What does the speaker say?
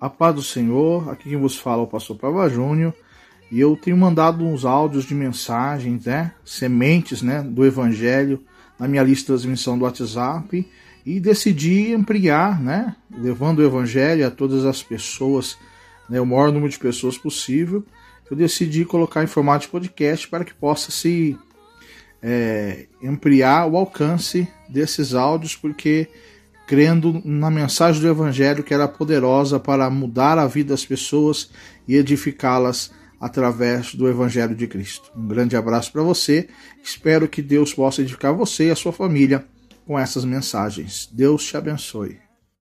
A paz do Senhor, aqui quem vos fala é o pastor Pava Júnior, e eu tenho mandado uns áudios de mensagens, né, sementes, né, do evangelho na minha lista de transmissão do WhatsApp e decidi ampliar, né, levando o evangelho a todas as pessoas, né, o maior número de pessoas possível. Eu decidi colocar em formato de podcast para que possa se é, ampliar o alcance desses áudios, porque crendo na mensagem do Evangelho que era poderosa para mudar a vida das pessoas e edificá-las através do Evangelho de Cristo. Um grande abraço para você. Espero que Deus possa edificar você e a sua família com essas mensagens. Deus te abençoe.